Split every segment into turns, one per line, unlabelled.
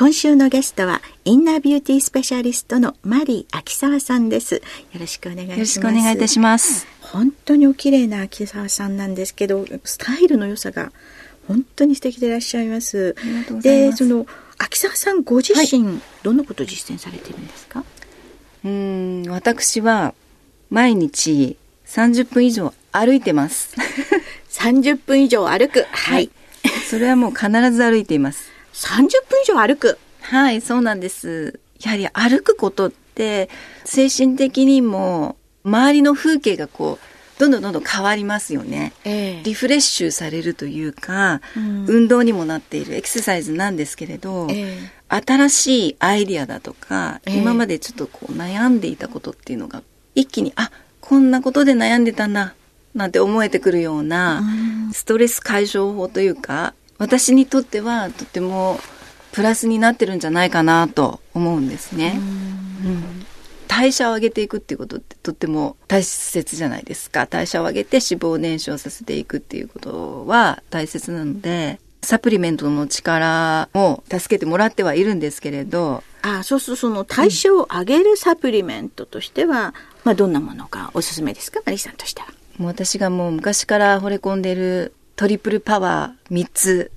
今週のゲストはインナービューティースペシャリストのマリー秋沢さんです。よろしくお願いします。よろしくお
願いいたします。
本当にお綺麗な秋沢さんなんですけどスタイルの良さが本当に素敵でいらっしゃいます。でその秋沢さんご自身、はい、どんなことを実践されているんですか？
うん私は毎日30分以上歩いてます。
30分以上歩く。はい、はい、
それはもう必ず歩いています
30分以上歩く。
はいそうなんです。やはり歩くことって精神的にも周りの風景がこうどんどんどんどん変わりますよね、えー、リフレッシュされるというか、うん、運動にもなっているエクササイズなんですけれど、えー、新しいアイディアだとか、えー、今までちょっとこう悩んでいたことっていうのが一気にあこんなことで悩んでたんだなんて思えてくるような、ストレス解消法というか私にとってはとてもプラスになってるんじゃないかなと思うんですね。うん代謝を上げていくっていうことってとっても大切じゃないですか。代謝を上げて脂肪燃焼させていくっていうことは大切なので、サプリメントの力を助けてもらってはいるんですけれど。
あそうするとその代謝を上げるサプリメントとしては、うん、まあどんなものがおすすめですか？マリさんとしては。
もう私がもう昔から惚れ込んでいるトリプルパワー3つ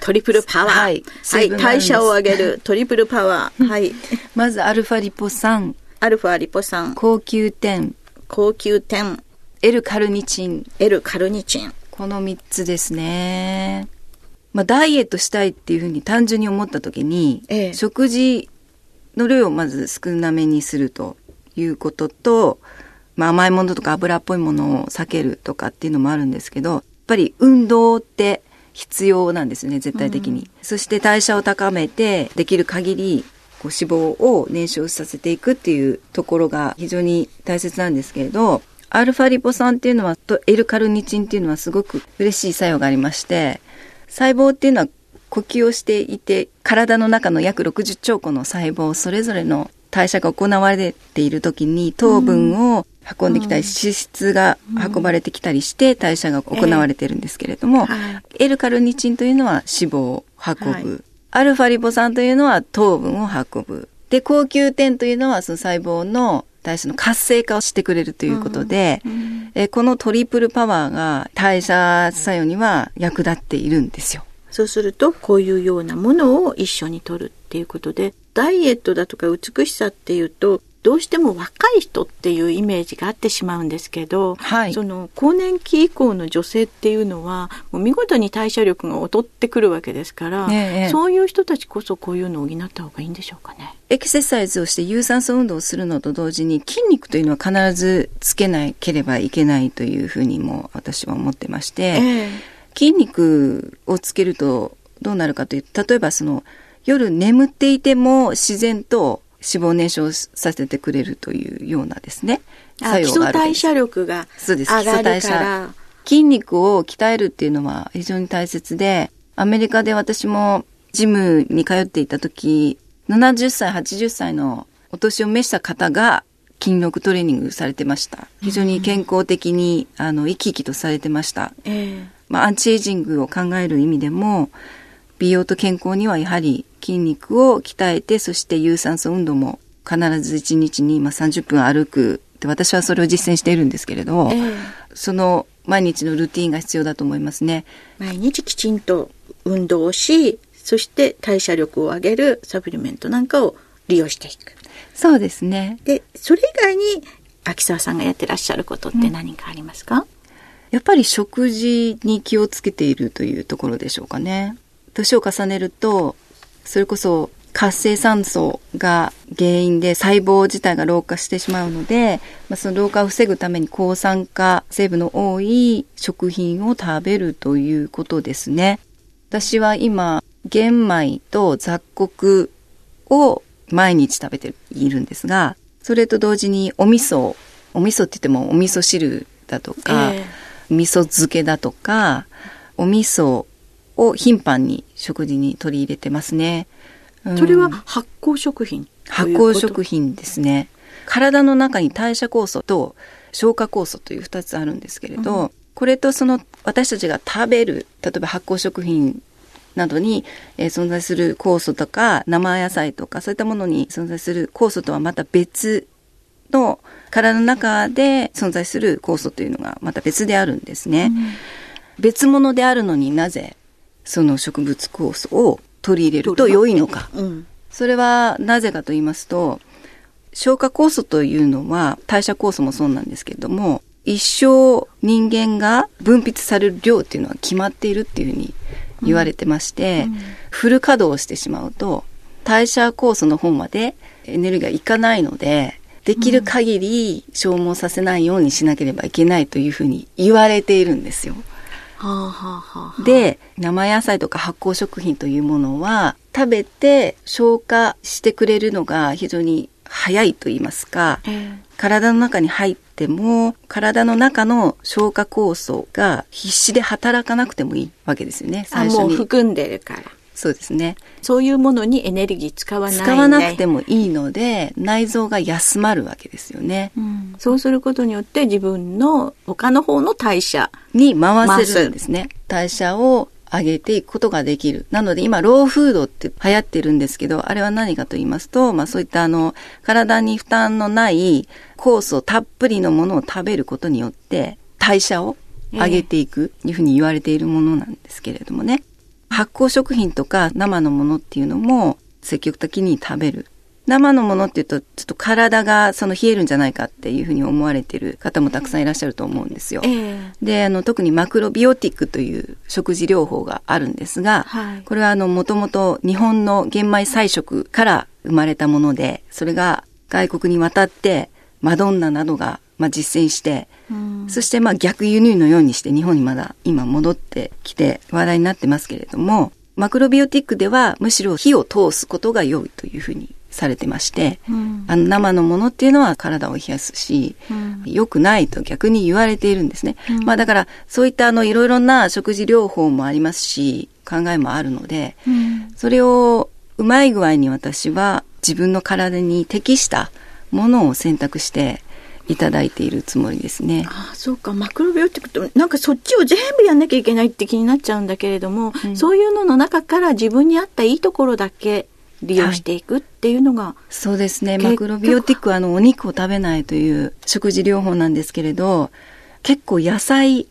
トリプルパワー。はい。はい。代謝を上げるトリプルパワー。はい。
まずアルファリポ酸。
アルファリポ酸。
高級点。
高級点。
L カルニチン。
L カルニチン。
この3つですね。まあ、ダイエットしたいっていうふうに単純に思った時に、ええ、食事の量をまず少なめにするということと、まあ、甘いものとか油っぽいものを避けるとかっていうのもあるんですけど、ぱり運動って必要なんですね、絶対的に。うん、そして代謝を高めて、できる限りこう脂肪を燃焼させていくっていうところが非常に大切なんですけれど、アルファリポ酸っていうのは、と L カルニチンっていうのはすごく嬉しい作用がありまして、細胞っていうのは呼吸をしていて、体の中の約60兆個の細胞それぞれの代謝が行われている時に糖分を運んできたり、脂質が運ばれてきたりして代謝が行われているんですけれども、L カルニチンというのは脂肪を運ぶ。アルファリポ酸というのは糖分を運ぶ。で、高級点というのはその細胞の代謝の活性化をしてくれるということで、うんうん、えこのトリプルパワーが代謝作用には役立っているんですよ。
そうすると、こういうようなものを一緒に取るっていうことで、ダイエットだとか美しさっていうと、どうしても若い人っていうイメージがあってしまうんですけど、はい、その更年期以降の女性っていうのはもう見事に代謝力が劣ってくるわけですから、ねそういう人たちこそこういうのを補った方がいいんでしょうかね。
エクササイズをして有酸素運動をするのと同時に筋肉というのは必ずつけなければいけないというふうにも私は思ってまして、えー、筋肉をつけるとどうなるかというと例えばその夜眠っていても自然と脂肪燃焼させてくれるというようなですね、
作用がある基礎代謝力が上がるから。
筋肉を鍛えるっていうのは非常に大切で、アメリカで私もジムに通っていた時、70歳、80歳のお年を召した方が筋力トレーニングされてました。非常に健康的に、あの、生き生きとされてました。えー、まあ、アンチエイジングを考える意味でも、美容と健康にはやはり筋肉を鍛えて、そして有酸素運動も必ず1日にま30分歩くで私はそれを実践しているんですけれど、えー、その毎日のルーティンが必要だと思いますね。
毎日きちんと運動をし、そして代謝力を上げるサプリメントなんかを利用していく。
そうですね。
で、それ以外に秋沢さんがやってらっしゃることって何かありますか、うん、
やっぱり食事に気をつけているというところでしょうかね。年を重ねると、それこそ活性酸素が原因で細胞自体が老化してしまうので、まあ、その老化を防ぐために抗酸化成分の多い食品を食べるということですね。私は今、玄米と雑穀を毎日食べているんですが、それと同時にお味噌、お味噌って言ってもお味噌汁だとか、えー、味噌漬けだとか、お味噌を頻繁に食事に取り入れてますね。
うん、それは発酵食品
発酵食品ですね。体の中に代謝酵素と消化酵素という2つあるんですけれど、うん、これとその私たちが食べる例えば発酵食品などに、えー、存在する酵素とか生野菜とかそういったものに存在する酵素とはまた別の体の中で存在する酵素というのがまた別であるんですね。うん、別物であるのになぜその植物酵素を取り入れると良いのか。うん、それはなぜかと言いますと消化酵素というのは代謝酵素もそうなんですけれども一生人間が分泌される量っていうのは決まっているっていうふうに言われてまして、うんうん、フル稼働してしまうと代謝酵素の方までエネルギーがいかないのでできる限り消耗させないようにしなければいけないというふうに言われているんですよ。で生野菜とか発酵食品というものは食べて消化してくれるのが非常に早いと言いますか、えー、体の中に入っても体の中の消化酵素が必死で働かなくてもいいわけですよね
最初に。含んでるから。
そうですね。
そういうものにエネルギー使わない、
ね、使わなくてもいいので、内臓が休まるわけですよね、
うん。そうすることによって自分の他の方の代謝
に回せるんですね。代謝を上げていくことができる。なので今、ローフードって流行ってるんですけど、あれは何かと言いますと、まあそういったあの、体に負担のない酵素たっぷりのものを食べることによって、代謝を上げていく、いうふうに言われているものなんですけれどもね。発酵食品とか生のものっていうのも積極的に食べる。生のものっていうと、ちょっと体がその冷えるんじゃないかっていうふうに思われてる方もたくさんいらっしゃると思うんですよ。えー、で、あの、特にマクロビオティックという食事療法があるんですが、はい、これはあの、もともと日本の玄米菜食から生まれたもので、それが外国に渡って、マドンナなどがまあ、実践して、うん、そしてまあ逆輸入のようにして日本にまだ今戻ってきて話題になってますけれども、マクロビオティックではむしろ火を通すことが良いというふうにされてまして、うん、あの生のものっていうのは体を冷やすし、うん、良くないと逆に言われているんですね。うん、まあだからそういったあのいろいろな食事療法もありますし、考えもあるので、それをうまい具合に私は自分の体に適したものを選択していただいているつもりですね。
ああそうか。マクロビオティクとなんかそっちを全部やんなきゃいけないって気になっちゃうんだけれども、そういうのの中から自分に合ったいいところだけ利用していくっていうのが、はい、
そうですね。マクロビオティックはあのお肉を食べないという食事療法なんですけれど結構野菜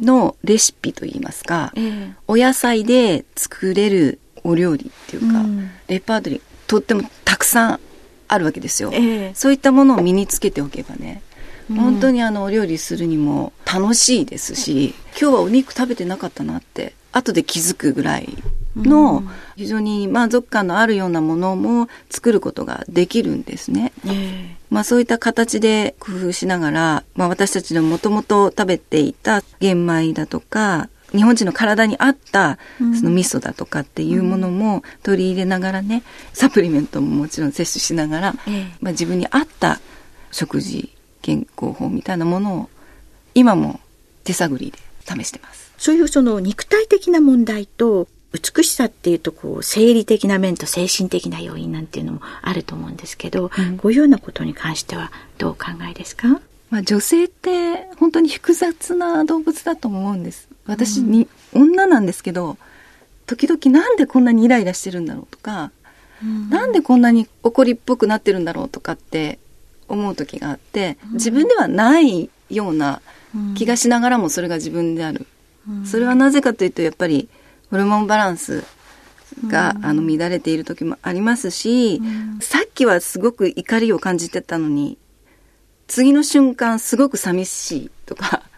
のレシピといいますか、えー、お野菜で作れるお料理っていうか、うん、レパートリーとってもたくさんあるわけですよ、えー、そういったものを身につけておけばね本当にあのお料理するにも楽しいですし、今日はお肉食べてなかったなって後で気づくぐらいの非常に満足感のあるようなものも作ることができるんですね。えー、まあそういった形で工夫しながら、まあ私たちのもともと食べていた玄米だとか、日本人の体に合ったその味噌だとかっていうものも取り入れながらね、サプリメントももちろん摂取しながら、えー、まあ自分に合った食事、健康法みたいなものを今も手探りで試してます。
そういうその肉体的な問題と美しさっていうとこう生理的な面と精神的な要因なんていうのもあると思うんですけど、うん、こういうようなことに関してはどうお考えですか？
まあ、女性って本当に複雑な動物だと思うんです。私に、うん、女なんですけど、時々なんでこんなにイライラしてるんだろうとか、うん、なんでこんなに怒りっぽくなってるんだろうとかって思う時があって、自分ではないような気がしながらもそれが自分である。それはなぜかというとやっぱりホルモンバランスが、うん、あの乱れている時もありますし、うん、さっきはすごく怒りを感じてたのに次の瞬間すごく寂しいとか、うん、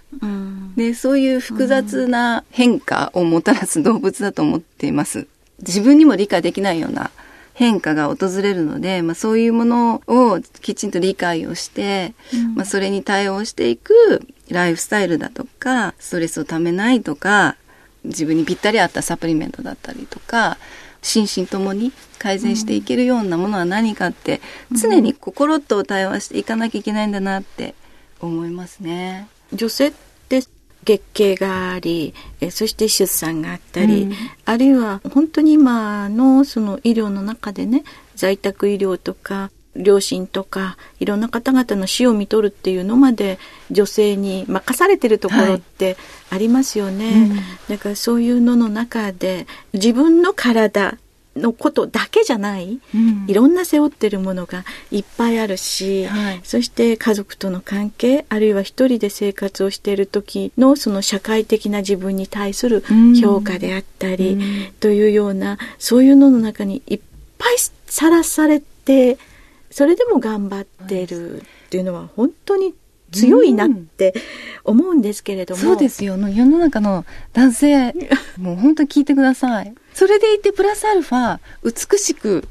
でそういう複雑な変化をもたらす動物だと思っています。自分にも理解できないような変化が訪れるので、まあ、そういうものをきちんと理解をして、まあ、それに対応していくライフスタイルだとかストレスをためないとか自分にぴったり合ったサプリメントだったりとか、心身ともに改善していけるようなものは何かって、常に心と対話していかなきゃいけないんだなって思いますね。
女性って月経がありえそして出産があったり、うん、あるいは本当に今のその医療の中でね在宅医療とか両親とかいろんな方々の死を見とるっていうのまで女性に任されてるところってありますよね、はいうん、だからそういうのの中で自分の体のことだけじゃない、うん、いろんな背負ってるものがいっぱいあるし、はい、そして家族との関係あるいは一人で生活をしている時のその社会的な自分に対する評価であったり、うん、というようなそういうのの中にいっぱいさらされてそれでも頑張ってるっていうのは本当に強いなって思うんですけれども、
うん、そうですよ。世の中の男性 もう本当に聞いてくださいそれでいてプラスアルファ美しく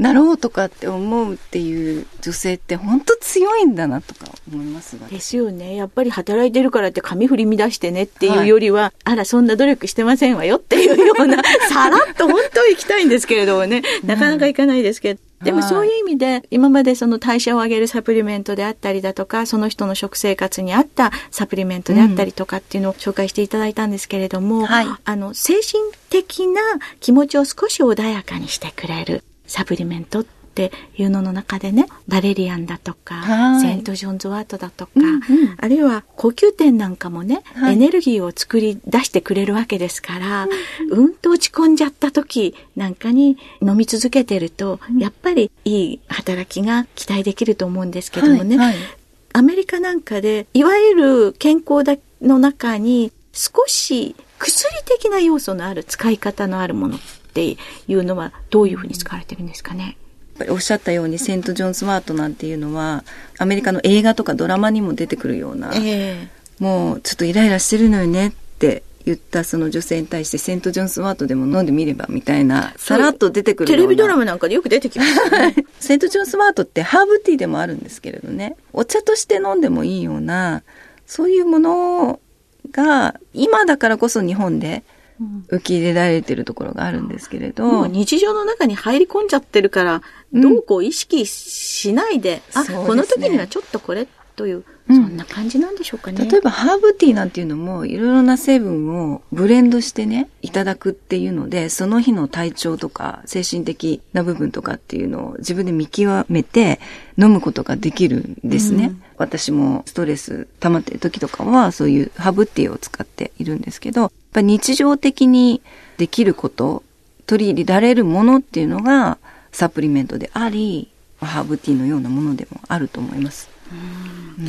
なろうとかって思うっていう女性って本当強いんだなとか思います
ですよね。やっぱり働いてるからって髪振り乱してねっていうよりは、はい、あら、そんな努力してませんわよっていうような、さらっと本当行きたいんですけれどもね、なかなか行かないですけど。でもそういう意味で、今までその代謝を上げるサプリメントであったりだとか、その人の食生活に合ったサプリメントであったりとかっていうのを紹介していただいたんですけれども、うんはい、あの、精神的な気持ちを少し穏やかにしてくれるサプリメントっていうのの中でね、バレリアンだとか、セント・ジョンズ・ワートだとか、うんうん、あるいは呼吸点なんかもね、はい、エネルギーを作り出してくれるわけですから、うん、うん。と落ち込んじゃった時なんかに飲み続けてると、やっぱりいい働きが期待できると思うんですけどもね、はいはい、アメリカなんかで、いわゆる健康の中に少し薬的な要素のある使い方のあるものっていうのはどういうふうに使われてるんですかね、
おっしゃったようにセント・ジョンス・ワートなんていうのはアメリカの映画とかドラマにも出てくるような、えー、もうちょっとイライラしてるのよねって言ったその女性に対してセント・ジョンス・ワートでも飲んでみればみたいなさらっと出てくる
テレビドラマなんかでよく出てきますよね。
セント・ジョンス・ワートってハーブティーでもあるんですけれどね。お茶として飲んでもいいようなそういうものが今だからこそ日本で受け入れられてるところがあるんですけれど。も
う日常の中に入り込んじゃってるから、どうこう意識しないで、うん、あ、ね、この時にはちょっとこれという、そんな感じなんでしょうかね。
例えばハーブティーなんていうのも、いろいろな成分をブレンドしてね、いただくっていうので、その日の体調とか、精神的な部分とかっていうのを自分で見極めて飲むことができるんですね。うん、私もストレス溜まってる時とかは、そういうハーブティーを使っているんですけど、ぱ日常的にできること、取り入れられるものっていうのがサプリメントであり、ハーブティーのようなものでもあると思います。
うん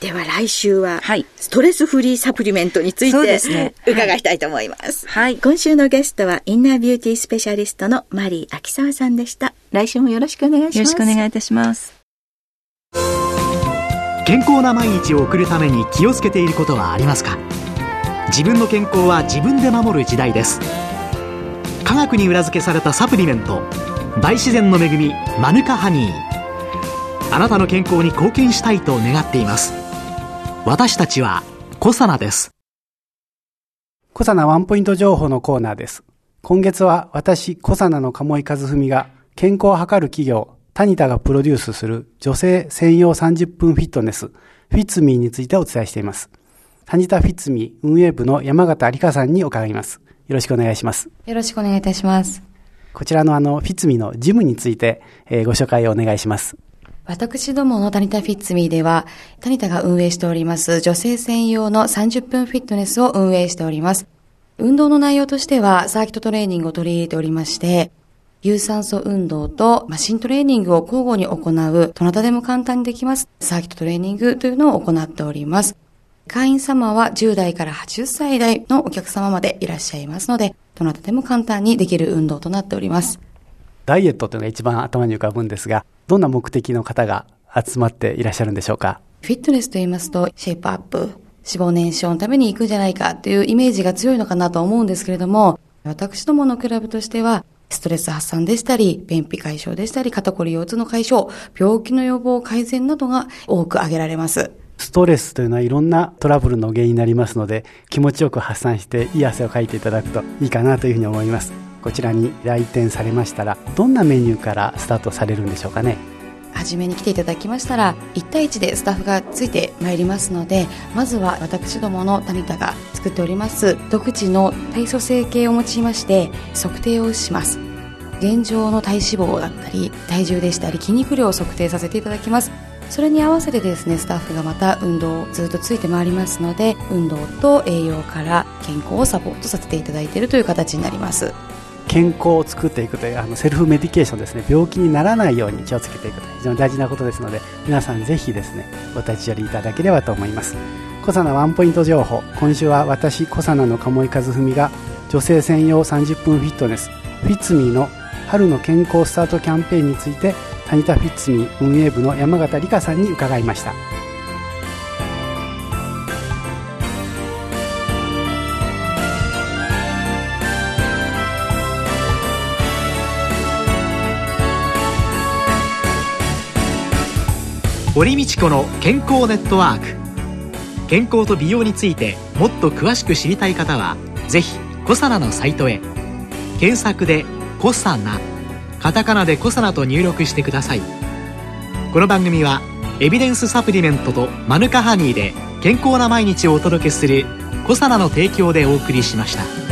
では来週は、ストレスフリーサプリメントについて、ね、伺いたいと思います。はい。今週のゲストは、インナービューティースペシャリストのマリー秋沢さんでした。来週もよろしくお願いします。
よろしくお願いいたします。
健康な毎日を送るために気をつけていることはありますか？自分の健康は自分で守る時代です。科学に裏付けされたサプリメント大自然の恵みマヌカハニー。あなたの健康に貢献したいと願っています。私たちはコサナです。
コサナワンポイント情報のコーナーです。今月は私コサナの鴨井和文が健康を図る企業タニタがプロデュースする女性専用30分フィットネスフィッツミーについてお伝えしています。タニタフィッツミ運営部の山形理香さんに伺います。よろしくお願いします。
よろしくお願いいたします。
こちらのあの、フィッツミのジムについて、えー、ご紹介をお願いします。
私どものタニタフィッツミでは、タニタが運営しております女性専用の30分フィットネスを運営しております。運動の内容としては、サーキットトレーニングを取り入れておりまして、有酸素運動とマシントレーニングを交互に行う、どなたでも簡単にできます、サーキットトレーニングというのを行っております。会員様は10代から80歳代のお客様までいらっしゃいますので、どなたでも簡単にできる運動となっております。
ダイエットというのが一番頭に浮かぶんですが、どんな目的の方が集まっていらっしゃるんでしょうか？
フィットネスと言いますと、シェイプアップ、脂肪燃焼のために行くんじゃないかというイメージが強いのかなと思うんですけれども、私どものクラブとしては、ストレス発散でしたり、便秘解消でしたり、肩こり腰痛の解消、病気の予防改善などが多く挙げられます。
ストレスというのはいろんなトラブルの原因になりますので気持ちよく発散していい汗をかいていただくといいかなというふうに思います。こちらに来店されましたらどんなメニューからスタートされるんでしょうかね。
初めに来ていただきましたら1対1でスタッフがついてまいりますのでまずは私どものタニタが作っております独自の体組成計を用いまして測定をします。現状の体脂肪だったり体重でしたり筋肉量を測定させていただきます。それに合わせてですねスタッフがまた運動をずっとついてまいりますので運動と栄養から健康をサポートさせていただいているという形になります。
健康を作っていくというあのセルフメディケーションですね病気にならないように気をつけていくという非常に大事なことですので皆さんぜひですねお立ち寄りいただければと思います。小サナワンポイント情報。今週は私小サナの鴨井和文が女性専用30分フィットネスフィッツミーの春の健康スタートキャンペーンについてタニタフィッツミ運営部の山形理香さんに伺いました。
堀道子の健康ネットワーク。健康と美容についてもっと詳しく知りたい方はぜひコサナのサイトへ。検索で「コサナ」カタカナでコサナと入力してくださいこの番組はエビデンスサプリメントとマヌカハニーで健康な毎日をお届けするコサナの提供でお送りしました。